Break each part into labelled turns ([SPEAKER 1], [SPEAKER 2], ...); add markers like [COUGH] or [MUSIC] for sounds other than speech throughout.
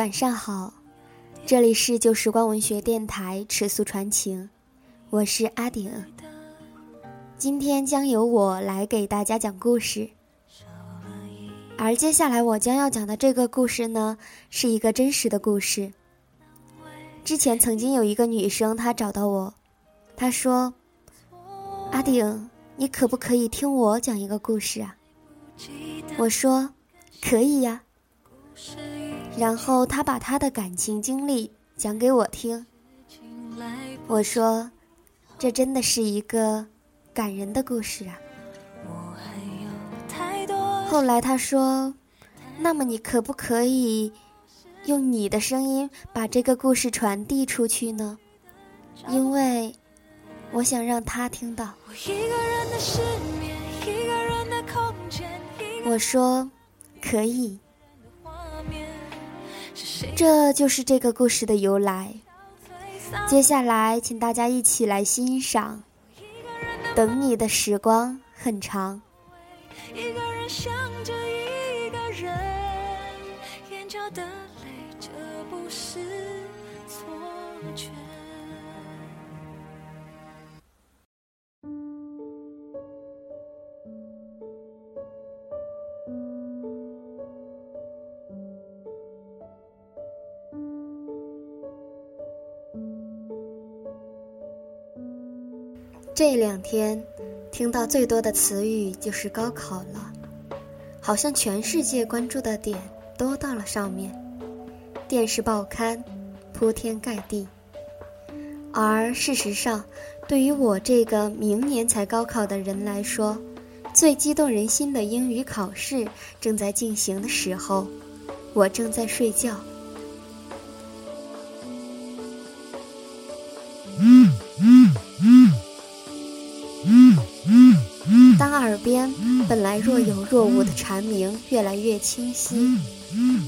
[SPEAKER 1] 晚上好，这里是旧时光文学电台尺素传情，我是阿顶。今天将由我来给大家讲故事，而接下来我将要讲的这个故事呢，是一个真实的故事。之前曾经有一个女生，她找到我，她说：“阿顶，你可不可以听我讲一个故事啊？”我说：“可以呀。”然后他把他的感情经历讲给我听。我说：“这真的是一个感人的故事啊。”后来他说：“那么你可不可以用你的声音把这个故事传递出去呢？因为我想让他听到。”我说：“可以。”这就是这个故事的由来。接下来，请大家一起来欣赏。等你的时光很长。这这两天，听到最多的词语就是高考了，好像全世界关注的点都到了上面，电视报刊铺天盖地。而事实上，对于我这个明年才高考的人来说，最激动人心的英语考试正在进行的时候，我正在睡觉。当耳边本来若有若无的蝉鸣越来越清晰，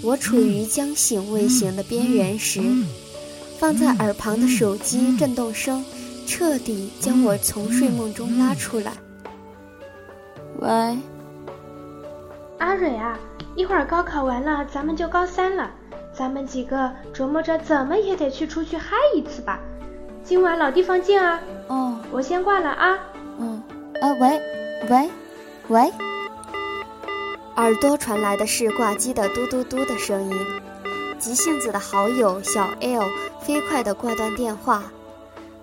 [SPEAKER 1] 我处于将醒未醒的边缘时，放在耳旁的手机震动声彻底将我从睡梦中拉出来。喂，
[SPEAKER 2] 阿蕊啊，一会儿高考完了，咱们就高三了，咱们几个琢磨着怎么也得去出去嗨一次吧。今晚老地方见啊！
[SPEAKER 1] 哦，
[SPEAKER 2] 我先挂了啊。
[SPEAKER 1] 嗯，啊喂。喂，喂，耳朵传来的是挂机的嘟嘟嘟的声音。急性子的好友小 L 飞快地挂断电话，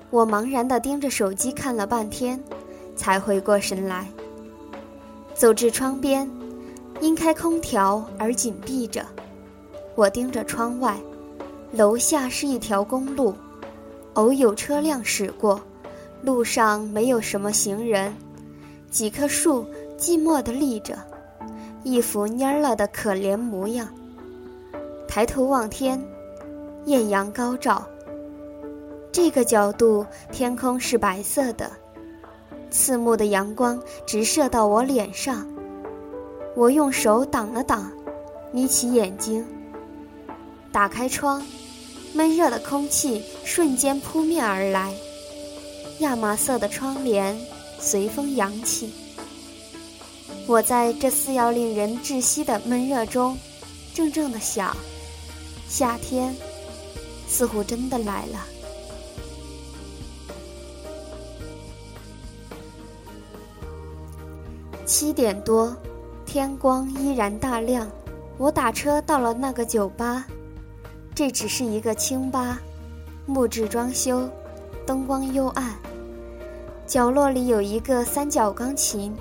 [SPEAKER 1] 我茫然地盯着手机看了半天，才回过神来。走至窗边，因开空调而紧闭着。我盯着窗外，楼下是一条公路，偶有车辆驶过，路上没有什么行人。几棵树寂寞地立着，一副蔫了的可怜模样。抬头望天，艳阳高照。这个角度，天空是白色的，刺目的阳光直射到我脸上。我用手挡了挡，眯起眼睛，打开窗，闷热的空气瞬间扑面而来，亚麻色的窗帘。随风扬起，我在这似要令人窒息的闷热中，怔怔的想：夏天似乎真的来了。七点多，天光依然大亮，我打车到了那个酒吧。这只是一个清吧，木质装修，灯光幽暗。角落里有一个三角钢琴，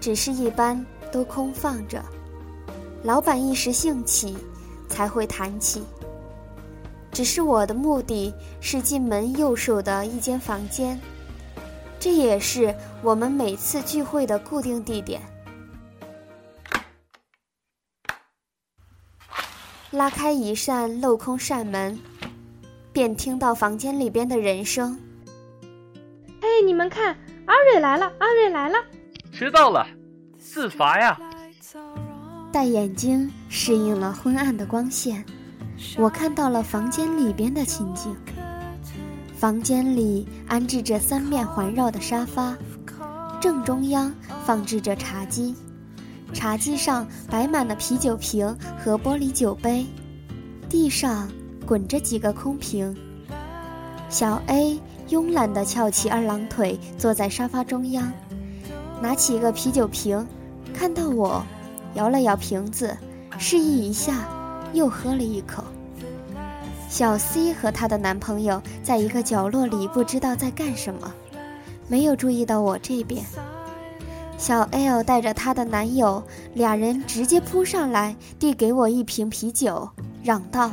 [SPEAKER 1] 只是一般都空放着。老板一时兴起，才会弹起。只是我的目的是进门右手的一间房间，这也是我们每次聚会的固定地点。拉开一扇镂空扇门，便听到房间里边的人声。
[SPEAKER 2] 哎，你们看，阿瑞来了！阿瑞来了！
[SPEAKER 3] 迟到了，自罚呀！
[SPEAKER 1] 戴眼镜适应了昏暗的光线，我看到了房间里边的情景。房间里安置着三面环绕的沙发，正中央放置着茶几，茶几上摆满了啤酒瓶和玻璃酒杯，地上滚着几个空瓶。小 A 慵懒地翘起二郎腿，坐在沙发中央，拿起一个啤酒瓶，看到我，摇了摇瓶子，示意一下，又喝了一口。小 C 和她的男朋友在一个角落里，不知道在干什么，没有注意到我这边。小 L 带着她的男友，俩人直接扑上来，递给我一瓶啤酒，嚷道：“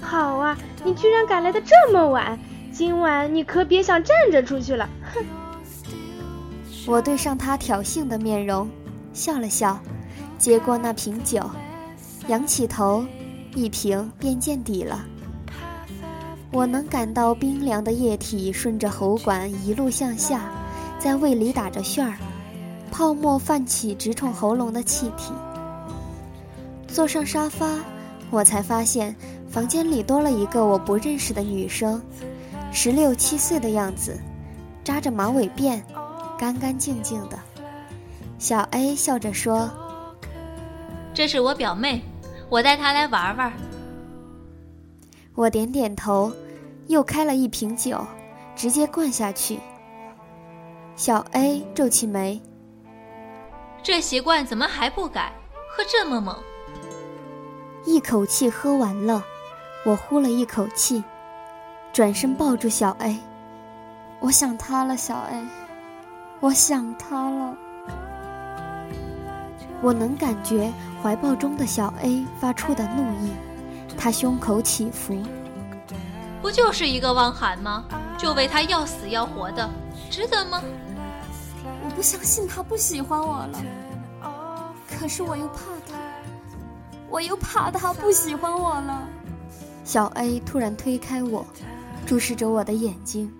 [SPEAKER 2] 好啊，你居然赶来的这么晚，今晚你可别想站着出去了。”哼！
[SPEAKER 1] 我对上他挑衅的面容，笑了笑，接过那瓶酒，仰起头，一瓶便见底了。我能感到冰凉的液体顺着喉管一路向下，在胃里打着旋儿。泡沫泛起，直冲喉咙的气体。坐上沙发，我才发现房间里多了一个我不认识的女生，十六七岁的样子，扎着马尾辫，干干净净的。小 A 笑着说：“
[SPEAKER 4] 这是我表妹，我带她来玩玩。”
[SPEAKER 1] 我点点头，又开了一瓶酒，直接灌下去。小 A 皱起眉。
[SPEAKER 4] 这习惯怎么还不改？喝这么猛，
[SPEAKER 1] 一口气喝完了，我呼了一口气，转身抱住小 A，我想他了，小 A，我想他了。我能感觉怀抱中的小 A 发出的怒意，他胸口起伏。
[SPEAKER 4] 不就是一个汪涵吗？就为他要死要活的，值得吗？
[SPEAKER 5] 我不相信他不喜欢我了，可是我又怕他，我又怕他不喜欢我了。
[SPEAKER 1] 小 A 突然推开我，注视着我的眼睛。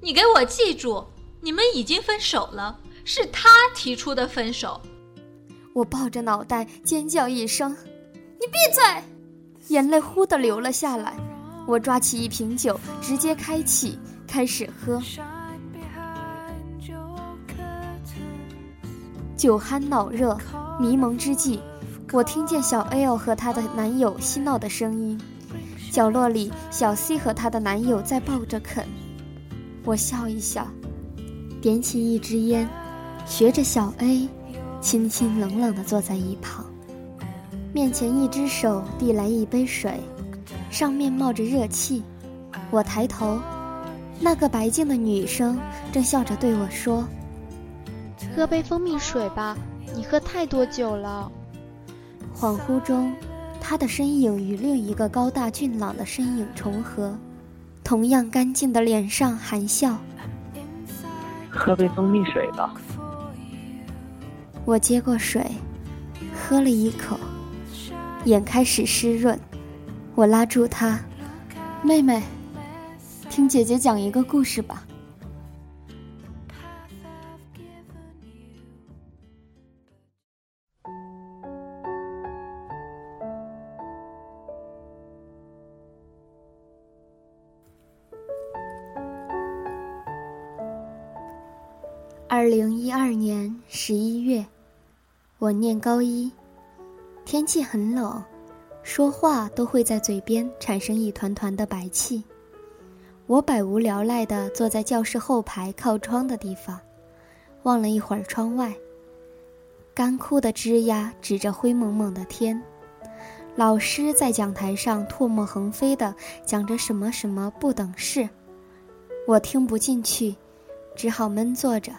[SPEAKER 4] 你给我记住，你们已经分手了，是他提出的分手。
[SPEAKER 1] 我抱着脑袋尖叫一声：“
[SPEAKER 5] 你闭嘴！”
[SPEAKER 1] 眼泪忽的流了下来。我抓起一瓶酒，直接开启，开始喝。酒酣脑热，迷蒙之际，我听见小 L 和她的男友嬉闹的声音。角落里，小 C 和她的男友在抱着啃。我笑一笑，点起一支烟，学着小 A，清清冷冷地坐在一旁。面前一只手递来一杯水，上面冒着热气。我抬头，那个白净的女生正笑着对我说。
[SPEAKER 2] 喝杯蜂蜜水吧，你喝太多酒了。
[SPEAKER 1] 恍惚中，他的身影与另一个高大俊朗的身影重合，同样干净的脸上含笑。
[SPEAKER 6] 喝杯蜂蜜水吧。
[SPEAKER 1] 我接过水，喝了一口，眼开始湿润。我拉住他，妹妹，听姐姐讲一个故事吧。第二年十一月，我念高一，天气很冷，说话都会在嘴边产生一团团的白气。我百无聊赖地坐在教室后排靠窗的地方，望了一会儿窗外，干枯的枝桠指着灰蒙蒙的天，老师在讲台上唾沫横飞地讲着什么什么不等式，我听不进去，只好闷坐着。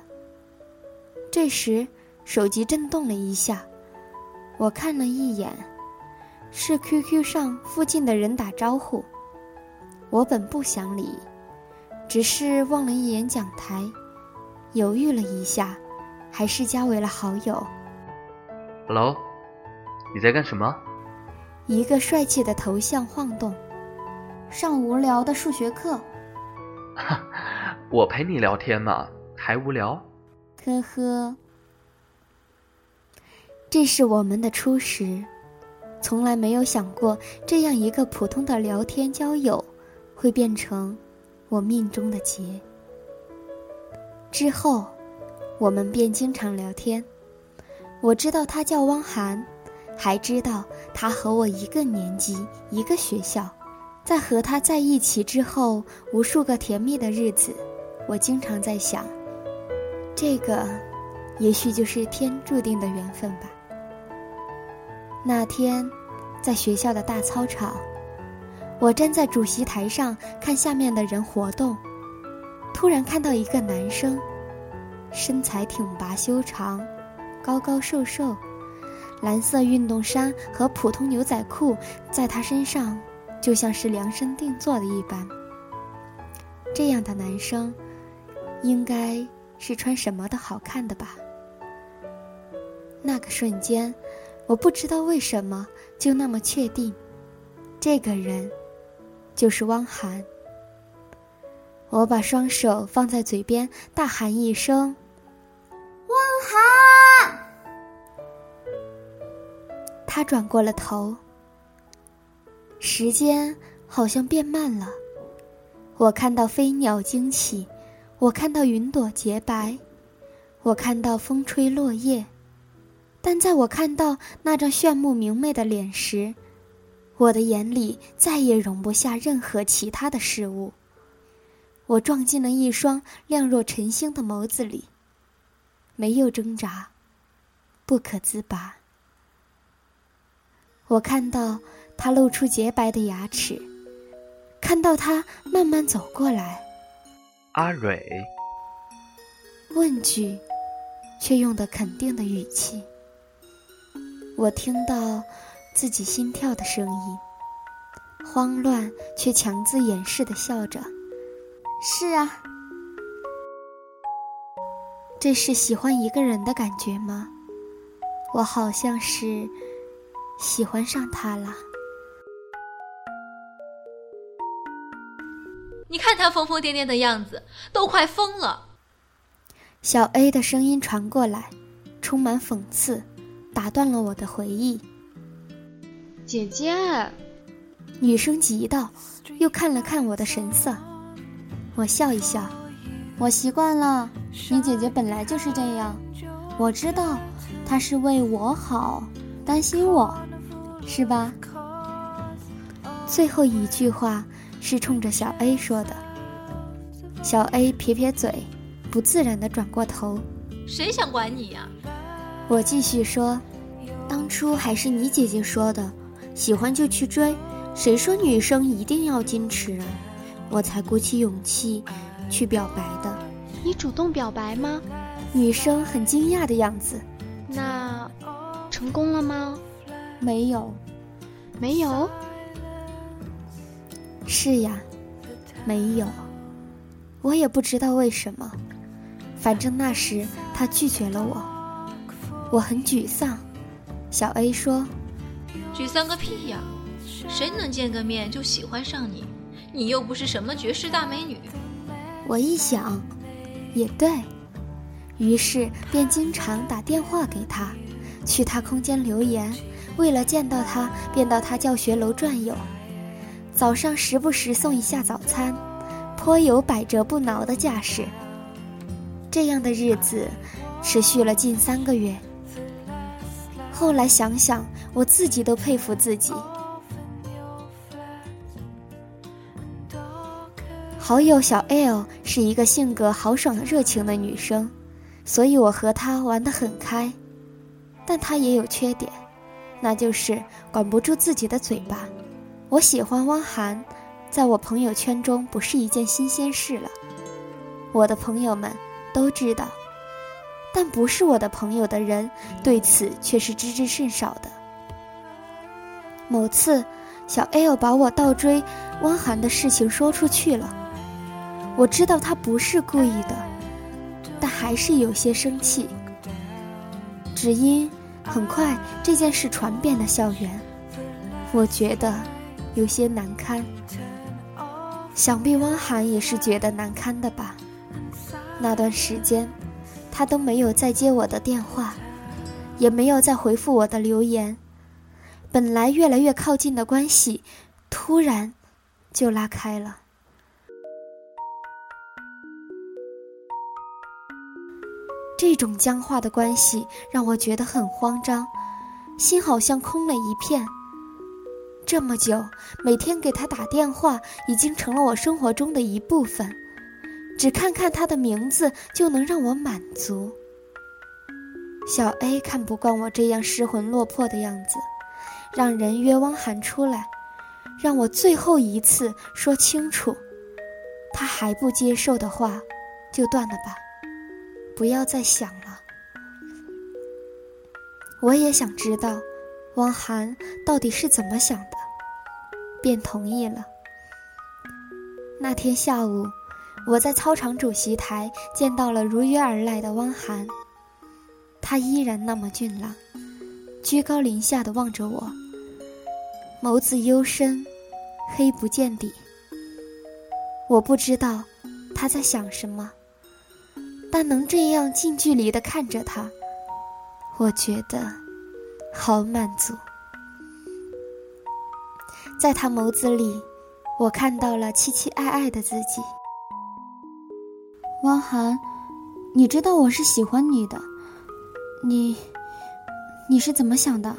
[SPEAKER 1] 这时，手机震动了一下，我看了一眼，是 QQ 上附近的人打招呼。我本不想理，只是望了一眼讲台，犹豫了一下，还是加为了好友。
[SPEAKER 3] Hello，你在干什么？
[SPEAKER 1] 一个帅气的头像晃动，
[SPEAKER 5] 上无聊的数学课。
[SPEAKER 3] 哈，[LAUGHS] 我陪你聊天嘛，还无聊？
[SPEAKER 1] 呵呵，这是我们的初识，从来没有想过这样一个普通的聊天交友，会变成我命中的劫。之后，我们便经常聊天，我知道他叫汪涵，还知道他和我一个年级、一个学校。在和他在一起之后，无数个甜蜜的日子，我经常在想，这个，也许就是天注定的缘分吧。那天，在学校的大操场，我站在主席台上看下面的人活动，突然看到一个男生，身材挺拔修长，高高瘦瘦，蓝色运动衫和普通牛仔裤在他身上就像是量身定做的一般。这样的男生，应该是穿什么的好看的吧？那个瞬间。我不知道为什么就那么确定，这个人就是汪涵。我把双手放在嘴边，大喊一声：“
[SPEAKER 5] 汪涵！”
[SPEAKER 1] 他转过了头。时间好像变慢了，我看到飞鸟惊起，我看到云朵洁白，我看到风吹落叶。但在我看到那张炫目明媚的脸时，我的眼里再也容不下任何其他的事物。我撞进了一双亮若晨星的眸子里，没有挣扎，不可自拔。我看到他露出洁白的牙齿，看到他慢慢走过来。
[SPEAKER 3] 阿蕊，
[SPEAKER 1] 问句，却用的肯定的语气。我听到自己心跳的声音，慌乱却强自掩饰的笑着。是啊，这是喜欢一个人的感觉吗？我好像是喜欢上他了。
[SPEAKER 4] 你看他疯疯癫癫的样子，都快疯了。
[SPEAKER 1] 小 A 的声音传过来，充满讽刺。打断了我的回忆。
[SPEAKER 2] 姐姐，
[SPEAKER 1] 女生急道，又看了看我的神色。我笑一笑，我习惯了。你姐姐本来就是这样。我知道，她是为我好，担心我，是吧？最后一句话是冲着小 A 说的。小 A 撇撇嘴，不自然地转过头。
[SPEAKER 4] 谁想管你呀？
[SPEAKER 1] 我继续说，当初还是你姐姐说的，喜欢就去追，谁说女生一定要矜持啊？我才鼓起勇气去表白的。
[SPEAKER 2] 你主动表白吗？
[SPEAKER 1] 女生很惊讶的样子。
[SPEAKER 2] 那成功了吗？
[SPEAKER 1] 没有，
[SPEAKER 2] 没有。
[SPEAKER 1] 是呀，没有。我也不知道为什么，反正那时他拒绝了我。我很沮丧，小 A 说：“
[SPEAKER 4] 沮丧个屁呀！谁能见个面就喜欢上你？你又不是什么绝世大美女。”
[SPEAKER 1] 我一想，也对，于是便经常打电话给他，去他空间留言，为了见到他，便到他教学楼转悠。早上时不时送一下早餐，颇有百折不挠的架势。这样的日子持续了近三个月。后来想想，我自己都佩服自己。好友小 L 是一个性格豪爽、热情的女生，所以我和她玩得很开。但她也有缺点，那就是管不住自己的嘴巴。我喜欢汪涵，在我朋友圈中不是一件新鲜事了，我的朋友们都知道。但不是我的朋友的人，对此却是知之甚少的。某次，小 L 把我倒追汪涵的事情说出去了，我知道他不是故意的，但还是有些生气。只因很快这件事传遍了校园，我觉得有些难堪。想必汪涵也是觉得难堪的吧？那段时间。他都没有再接我的电话，也没有再回复我的留言。本来越来越靠近的关系，突然就拉开了。这种僵化的关系让我觉得很慌张，心好像空了一片。这么久，每天给他打电话已经成了我生活中的一部分，只看看他的名字就能让我满足。小 A 看不惯我这样失魂落魄的样子，让人约汪涵出来，让我最后一次说清楚。他还不接受的话，就断了吧，不要再想了。我也想知道，汪涵到底是怎么想的，便同意了。那天下午，我在操场主席台见到了如约而来的汪涵。他依然那么俊朗，居高临下的望着我，眸子幽深，黑不见底。我不知道他在想什么，但能这样近距离的看着他，我觉得好满足。在他眸子里，我看到了期期爱爱的自己。
[SPEAKER 5] 汪涵，你知道我是喜欢你的。你，你是怎么想的？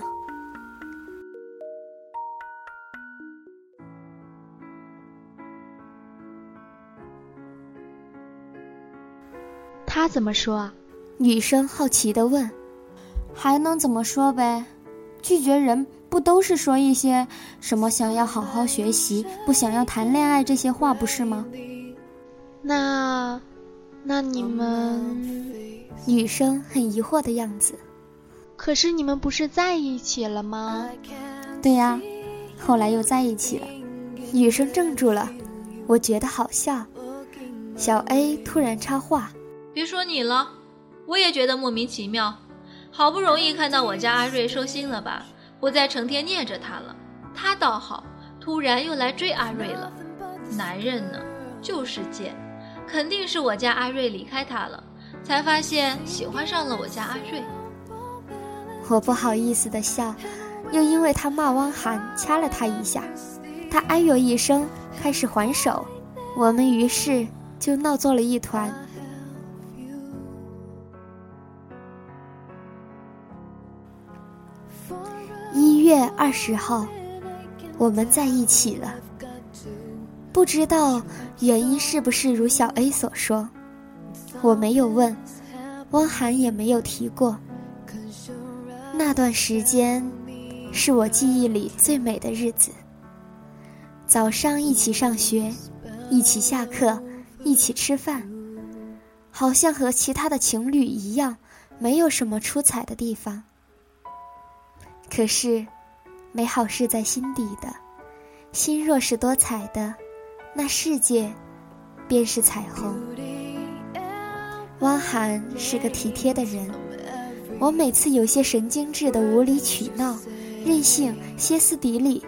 [SPEAKER 2] 他怎么说啊？
[SPEAKER 1] 女生好奇的问。
[SPEAKER 5] 还能怎么说呗？拒绝人不都是说一些什么想要好好学习，不想要谈恋爱这些话，不是吗？
[SPEAKER 2] 那，那你们？
[SPEAKER 1] 女生很疑惑的样子。
[SPEAKER 2] 可是你们不是在一起了吗？
[SPEAKER 5] 对呀，后来又在一起了。
[SPEAKER 1] 女生怔住了，我觉得好笑。小 A 突然插话：“
[SPEAKER 4] 别说你了，我也觉得莫名其妙。好不容易看到我家阿瑞收心了吧，不再成天念着他了。他倒好，突然又来追阿瑞了。男人呢，就是贱，肯定是我家阿瑞离开他了。”才发现喜欢上了我家阿瑞，
[SPEAKER 1] 我不好意思的笑，又因为他骂汪涵掐了他一下，他哎呦一声开始还手，我们于是就闹作了一团。月二十号，我们在一起了，不知道原因是不是如小 A 所说。我没有问，汪涵也没有提过。那段时间，是我记忆里最美的日子。早上一起上学，一起下课，一起吃饭，好像和其他的情侣一样，没有什么出彩的地方。可是，美好是在心底的，心若是多彩的，那世界，便是彩虹。汪涵是个体贴的人，我每次有些神经质的无理取闹、任性、歇斯底里，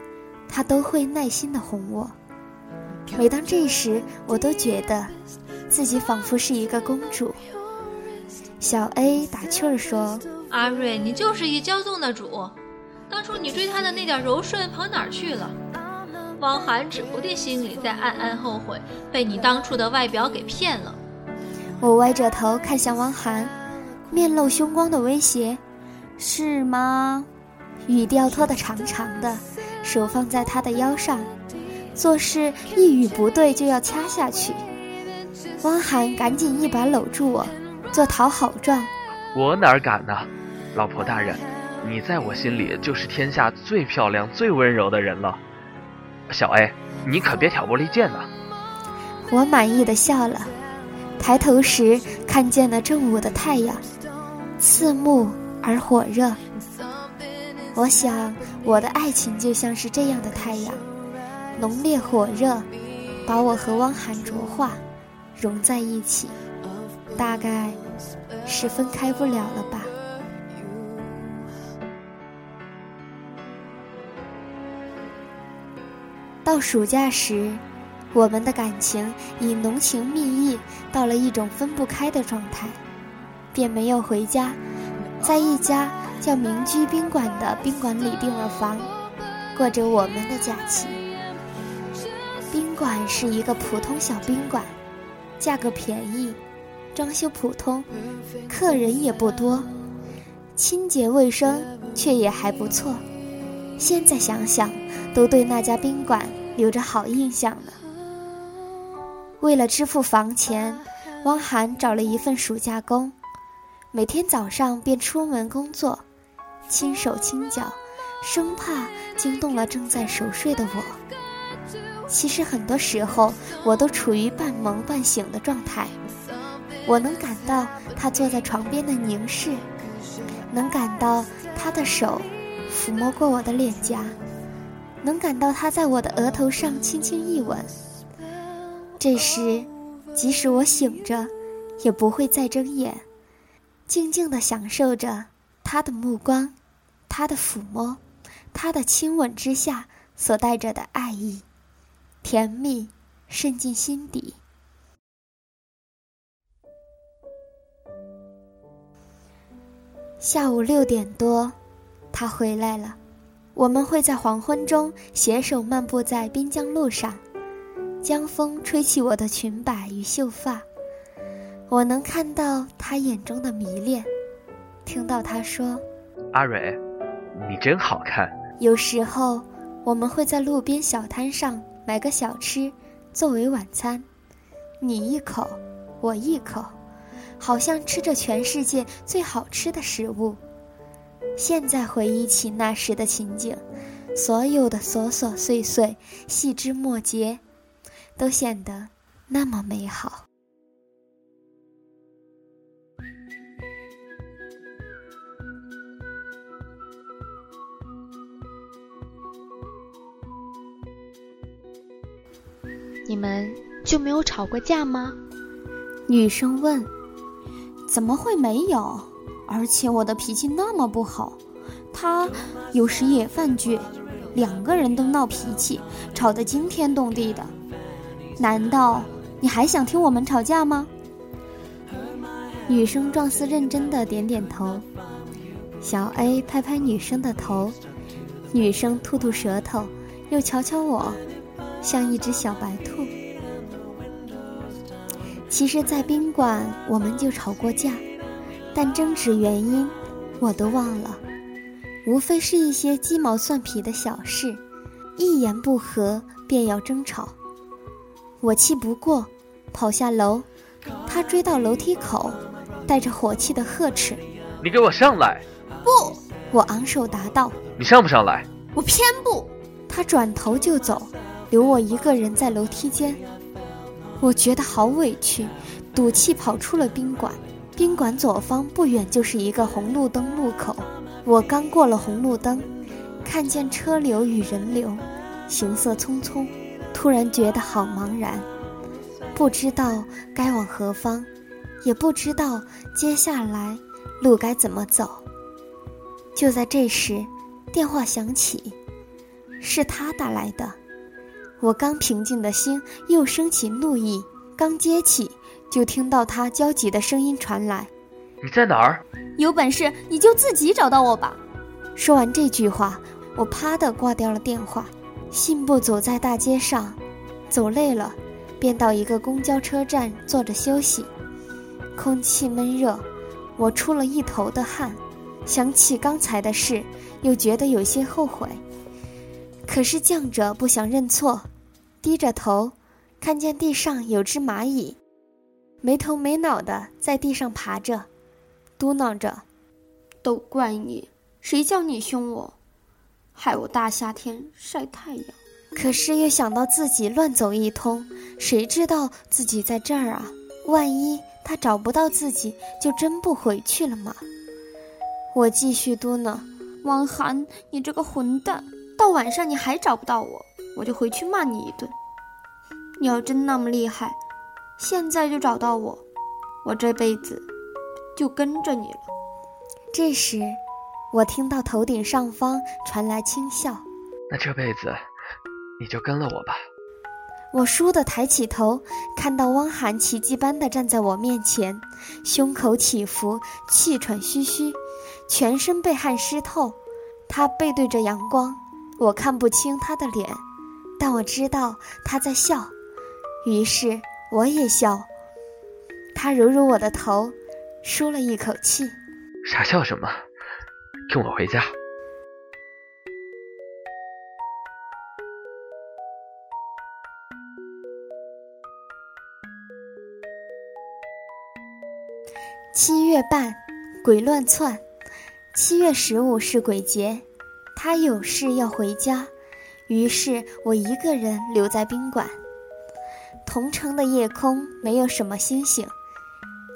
[SPEAKER 1] 他都会耐心的哄我。每当这时，我都觉得自己仿佛是一个公主。小 A 打趣儿说：“
[SPEAKER 4] 阿瑞，你就是一骄纵的主，当初你追他的那点柔顺跑哪儿去了？”汪涵指不定心里在暗暗后悔，被你当初的外表给骗了。
[SPEAKER 1] 我歪着头看向汪涵，面露凶光的威胁：“是吗？”语调拖得长长的，手放在他的腰上，做事一语不对就要掐下去。汪涵赶紧一把搂住我，做讨好状：“
[SPEAKER 3] 我哪敢呢，老婆大人，你在我心里就是天下最漂亮、最温柔的人了。”小 A，你可别挑拨离间呐。
[SPEAKER 1] 我满意的笑了。抬头时，看见了正午的太阳，刺目而火热。我想，我的爱情就像是这样的太阳，浓烈火热，把我和汪涵灼化，融在一起，大概是分开不了了吧。到暑假时。我们的感情已浓情蜜意到了一种分不开的状态，便没有回家，在一家叫民居宾馆的宾馆里订了房，过着我们的假期。宾馆是一个普通小宾馆，价格便宜，装修普通，客人也不多，清洁卫生却也还不错。现在想想，都对那家宾馆留着好印象呢。为了支付房钱，汪涵找了一份暑假工，每天早上便出门工作，轻手轻脚，生怕惊动了正在熟睡的我。其实很多时候，我都处于半懵半醒的状态。我能感到他坐在床边的凝视，能感到他的手抚摸过我的脸颊，能感到他在我的额头上轻轻一吻。这时，即使我醒着，也不会再睁眼，静静地享受着他的目光，他的抚摸，他的亲吻之下所带着的爱意，甜蜜渗进心底。下午六点多，他回来了，我们会在黄昏中携手漫步在滨江路上。江风吹起我的裙摆与秀发，我能看到他眼中的迷恋，听到他说：“
[SPEAKER 3] 阿蕊，你真好看。”
[SPEAKER 1] 有时候，我们会在路边小摊上买个小吃，作为晚餐，你一口，我一口，好像吃着全世界最好吃的食物。现在回忆起那时的情景，所有的琐琐碎碎、细枝末节。都显得那么美好。
[SPEAKER 2] 你们就没有吵过架吗？
[SPEAKER 1] 女生问。
[SPEAKER 5] 怎么会没有？而且我的脾气那么不好，他有时也犯倔，两个人都闹脾气，吵得惊天动地的。难道你还想听我们吵架吗？
[SPEAKER 1] 女生状似认真的点点头。小 A 拍拍女生的头，女生吐吐舌头，又瞧瞧我，像一只小白兔。其实，在宾馆我们就吵过架，但争执原因我都忘了，无非是一些鸡毛蒜皮的小事，一言不合便要争吵。我气不过，跑下楼，他追到楼梯口，带着火气的呵斥：“
[SPEAKER 3] 你给我上来！”
[SPEAKER 5] 不，
[SPEAKER 1] 我昂首答道：“
[SPEAKER 3] 你上不上来？”
[SPEAKER 5] 我偏不。
[SPEAKER 1] 他转头就走，留我一个人在楼梯间。我觉得好委屈，赌气跑出了宾馆。宾馆左方不远就是一个红路灯路口，我刚过了红路灯，看见车流与人流，行色匆匆。突然觉得好茫然，不知道该往何方，也不知道接下来路该怎么走。就在这时，电话响起，是他打来的。我刚平静的心又升起怒意，刚接起，就听到他焦急的声音传来：“
[SPEAKER 3] 你在哪儿？
[SPEAKER 5] 有本事你就自己找到我吧！”
[SPEAKER 1] 说完这句话，我啪的挂掉了电话。信步走在大街上，走累了，便到一个公交车站坐着休息。空气闷热，我出了一头的汗。想起刚才的事，又觉得有些后悔。可是犟着不想认错，低着头，看见地上有只蚂蚁，没头没脑的在地上爬着，嘟囔着：“
[SPEAKER 5] 都怪你，谁叫你凶我？”害我大夏天晒太阳，
[SPEAKER 1] 可是又想到自己乱走一通，谁知道自己在这儿啊？万一他找不到自己，就真不回去了吗？我继续嘟囔：“
[SPEAKER 5] 汪涵，你这个混蛋，到晚上你还找不到我，我就回去骂你一顿。你要真那么厉害，现在就找到我，我这辈子就跟着你了。”
[SPEAKER 1] 这时。我听到头顶上方传来轻笑，
[SPEAKER 3] 那这辈子你就跟了我吧。
[SPEAKER 1] 我倏地抬起头，看到汪涵奇迹般的站在我面前，胸口起伏，气喘吁吁，全身被汗湿透。他背对着阳光，我看不清他的脸，但我知道他在笑。于是我也笑。他揉揉我的头，舒了一口气。
[SPEAKER 3] 傻笑什么？跟我回家。
[SPEAKER 1] 七月半，鬼乱窜。七月十五是鬼节，他有事要回家，于是我一个人留在宾馆。同城的夜空没有什么星星，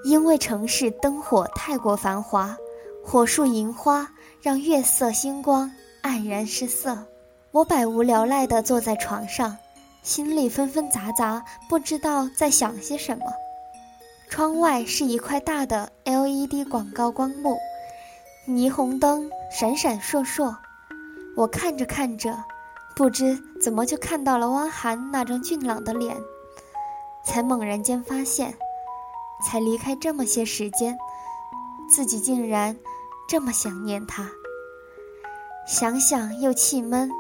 [SPEAKER 1] 因为城市灯火太过繁华，火树银花让月色星光黯然失色。我百无聊赖地坐在床上，心里纷纷杂杂，不知道在想些什么。窗外是一块大的 LED 广告光幕，霓虹灯闪闪烁烁。我看着看着，不知怎么就看到了汪涵那张俊朗的脸，才猛然间发现，才离开这么些时间，自己竟然这么想念他。想想又气闷，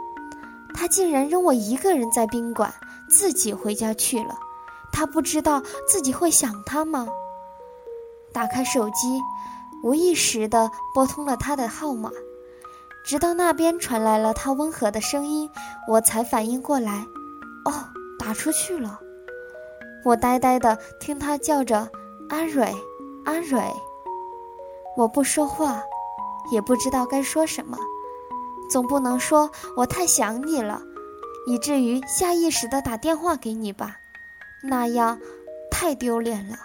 [SPEAKER 1] 他竟然扔我一个人在宾馆，自己回家去了。他不知道自己会想他吗？打开手机，无意识地拨通了他的号码，直到那边传来了他温和的声音，我才反应过来，哦，打出去了。我呆呆的听他叫着阿蕊，阿蕊。我不说话，也不知道该说什么，总不能说我太想你了，以至于下意识的打电话给你吧。那样，太丢脸了。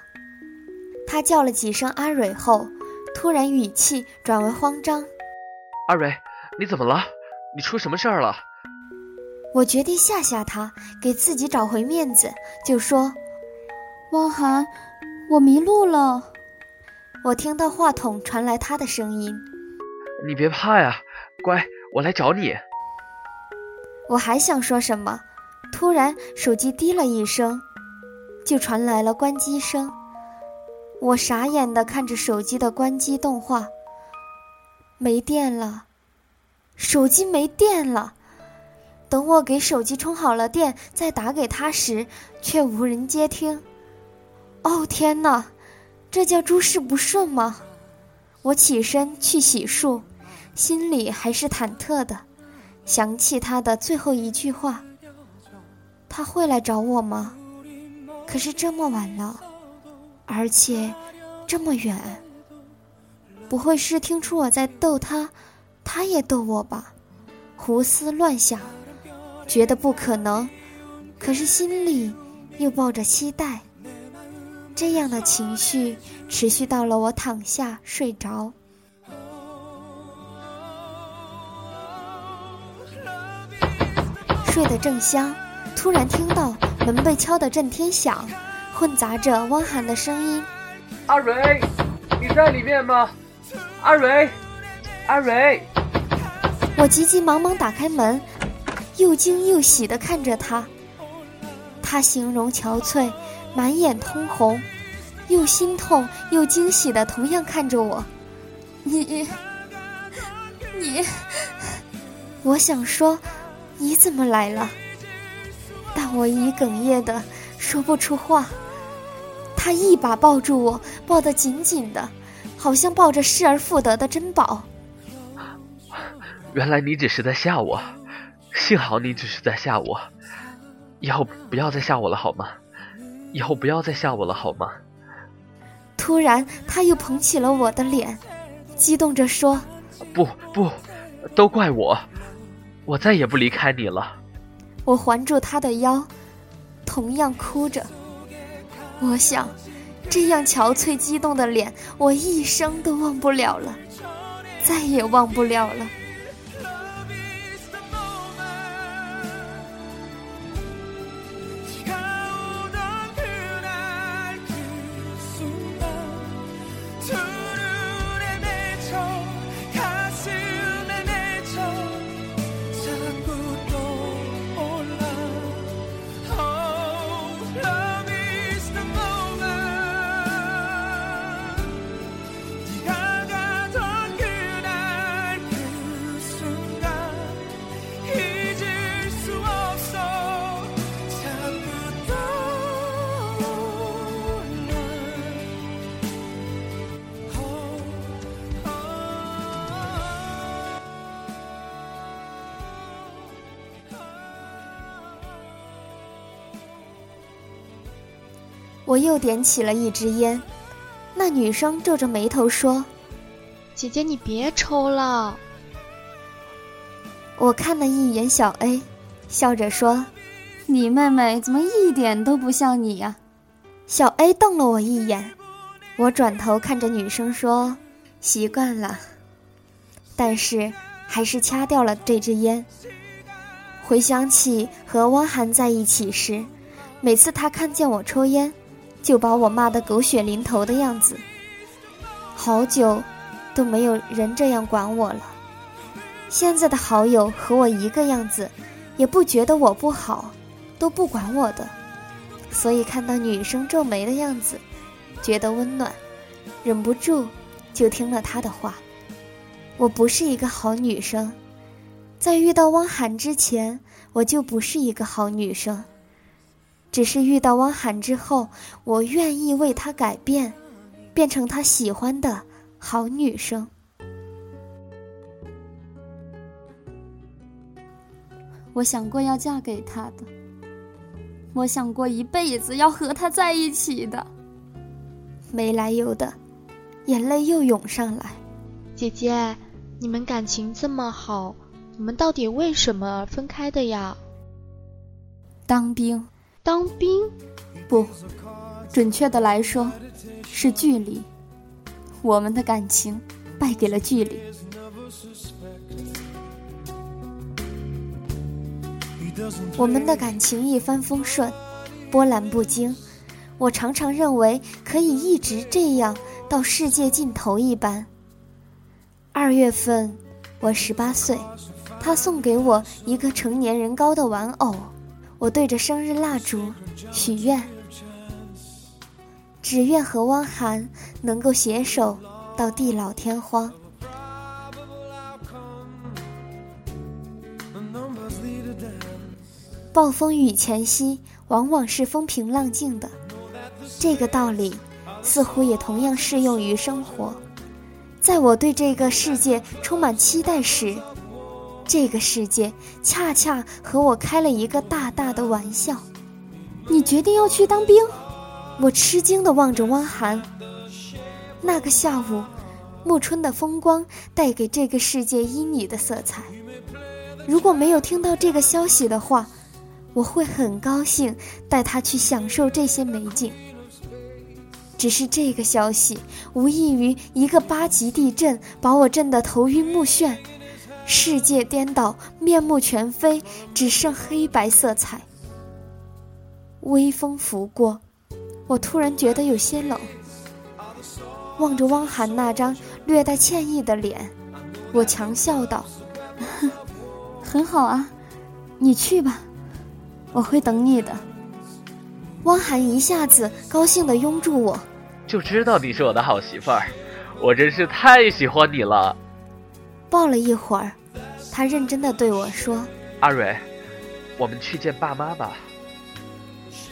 [SPEAKER 1] 他叫了几声阿蕊后，突然语气转为慌张：“
[SPEAKER 3] 阿蕊，你怎么了？你出什么事儿了？”
[SPEAKER 1] 我决定吓吓他，给自己找回面子，就说：“
[SPEAKER 5] 汪涵，我迷路了。”
[SPEAKER 1] 我听到话筒传来他的声音：“
[SPEAKER 3] 你别怕呀，乖，我来找你。”
[SPEAKER 1] 我还想说什么，突然手机滴了一声。就传来了关机声，我傻眼的看着手机的关机动画。没电了，手机没电了。等我给手机充好了电，再打给他时，却无人接听。哦天哪，这叫诸事不顺吗？我起身去洗漱，心里还是忐忑的，想起他的最后一句话：他会来找我吗？可是这么晚了，而且这么远，不会是听出我在逗他，他也逗我吧？胡思乱想，觉得不可能，可是心里又抱着期待。这样的情绪持续到了我躺下睡着，睡得正香，突然听到。门被敲得震天响，混杂着汪涵的声音：“
[SPEAKER 3] 阿蕊，你在里面吗？阿蕊，阿蕊！”
[SPEAKER 1] 我急急忙忙打开门，又惊又喜地看着他。他形容憔悴，满眼通红，又心痛又惊喜的同样看着我。你，你，我想说，你怎么来了？但我已哽咽的说不出话，他一把抱住我，抱得紧紧的，好像抱着失而复得的珍宝。
[SPEAKER 3] 原来你只是在吓我，幸好你只是在吓我，以后不要再吓我了好吗？以后不要再吓我了好吗？
[SPEAKER 1] 突然，他又捧起了我的脸，激动着说：“
[SPEAKER 3] 不不，都怪我，我再也不离开你了。”
[SPEAKER 1] 我环住他的腰，同样哭着。我想，这样憔悴、激动的脸，我一生都忘不了了，再也忘不了了。我又点起了一支烟，那女生皱着眉头说：“
[SPEAKER 2] 姐姐，你别抽了。”
[SPEAKER 1] 我看了一眼小 A，笑着说：“
[SPEAKER 5] 你妹妹怎么一点都不像你呀？”
[SPEAKER 1] 小 A 瞪了我一眼，我转头看着女生说：“习惯了。”但是还是掐掉了这支烟。回想起和汪涵在一起时，每次他看见我抽烟，就把我骂得狗血淋头的样子。好久都没有人这样管我了。现在的好友和我一个样子，也不觉得我不好，都不管我的。所以看到女生皱眉的样子，觉得温暖，忍不住就听了她的话。我不是一个好女生，在遇到汪涵之前，我就不是一个好女生。只是遇到汪涵之后，我愿意为他改变，变成他喜欢的好女生。
[SPEAKER 5] 我想过要嫁给他的。我想过一辈子要和他在一起的，
[SPEAKER 1] 没来由的，眼泪又涌上来。
[SPEAKER 2] 姐姐，你们感情这么好，你们到底为什么分开的呀？
[SPEAKER 5] 当兵，
[SPEAKER 2] 当兵？
[SPEAKER 5] 不，准确的来说，是距离。我们的感情败给了距离。
[SPEAKER 1] 我们的感情一帆风顺，波澜不惊。我常常认为可以一直这样到世界尽头一般。二月份，我十八岁，他送给我一个成年人高的玩偶，我对着生日蜡烛许愿，只愿和汪涵能够携手到地老天荒。暴风雨前夕，往往是风平浪静的。这个道理，似乎也同样适用于生活。在我对这个世界充满期待时，这个世界恰恰和我开了一个大大的玩笑。
[SPEAKER 5] 你决定要去当兵？
[SPEAKER 1] 我吃惊地望着汪涵。那个下午，暮春的风光带给这个世界旖旎的色彩。如果没有听到这个消息的话，我会很高兴带他去享受这些美景。只是这个消息无异于一个八级地震，把我震得头晕目眩，世界颠倒，面目全非，只剩黑白色彩。微风拂过，我突然觉得有些冷。望着汪涵那张略带歉意的脸，我强笑道：“ [LAUGHS]
[SPEAKER 5] 很好啊，你去吧。”我会等你的，
[SPEAKER 1] 汪涵一下子高兴地拥住我，
[SPEAKER 3] 就知道你是我的好媳妇儿，我真是太喜欢你了。
[SPEAKER 1] 抱了一会儿，他认真的对我说：“
[SPEAKER 3] 阿蕊，我们去见爸妈吧。”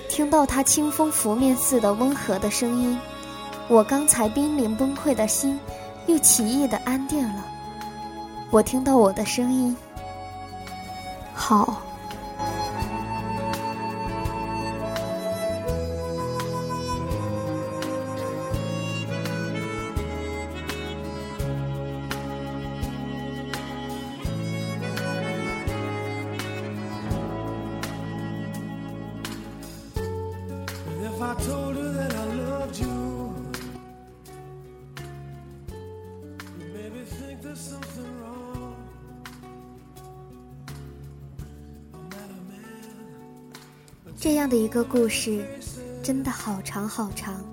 [SPEAKER 1] 听到他清风拂面似的温和的声音，我刚才濒临崩溃的心又奇异的安定了。我听到我的声音，好。个故事，真的好长好长，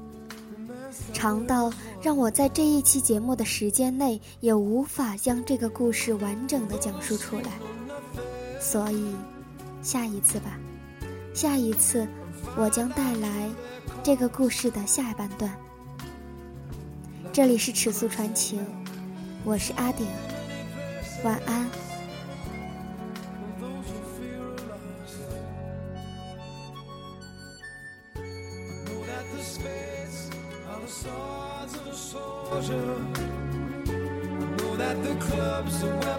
[SPEAKER 1] 长到让我在这一期节目的时间内也无法将这个故事完整的讲述出来。所以，下一次吧，下一次我将带来这个故事的下半段。这里是尺素传情，我是阿顶，晚安。so
[SPEAKER 7] well.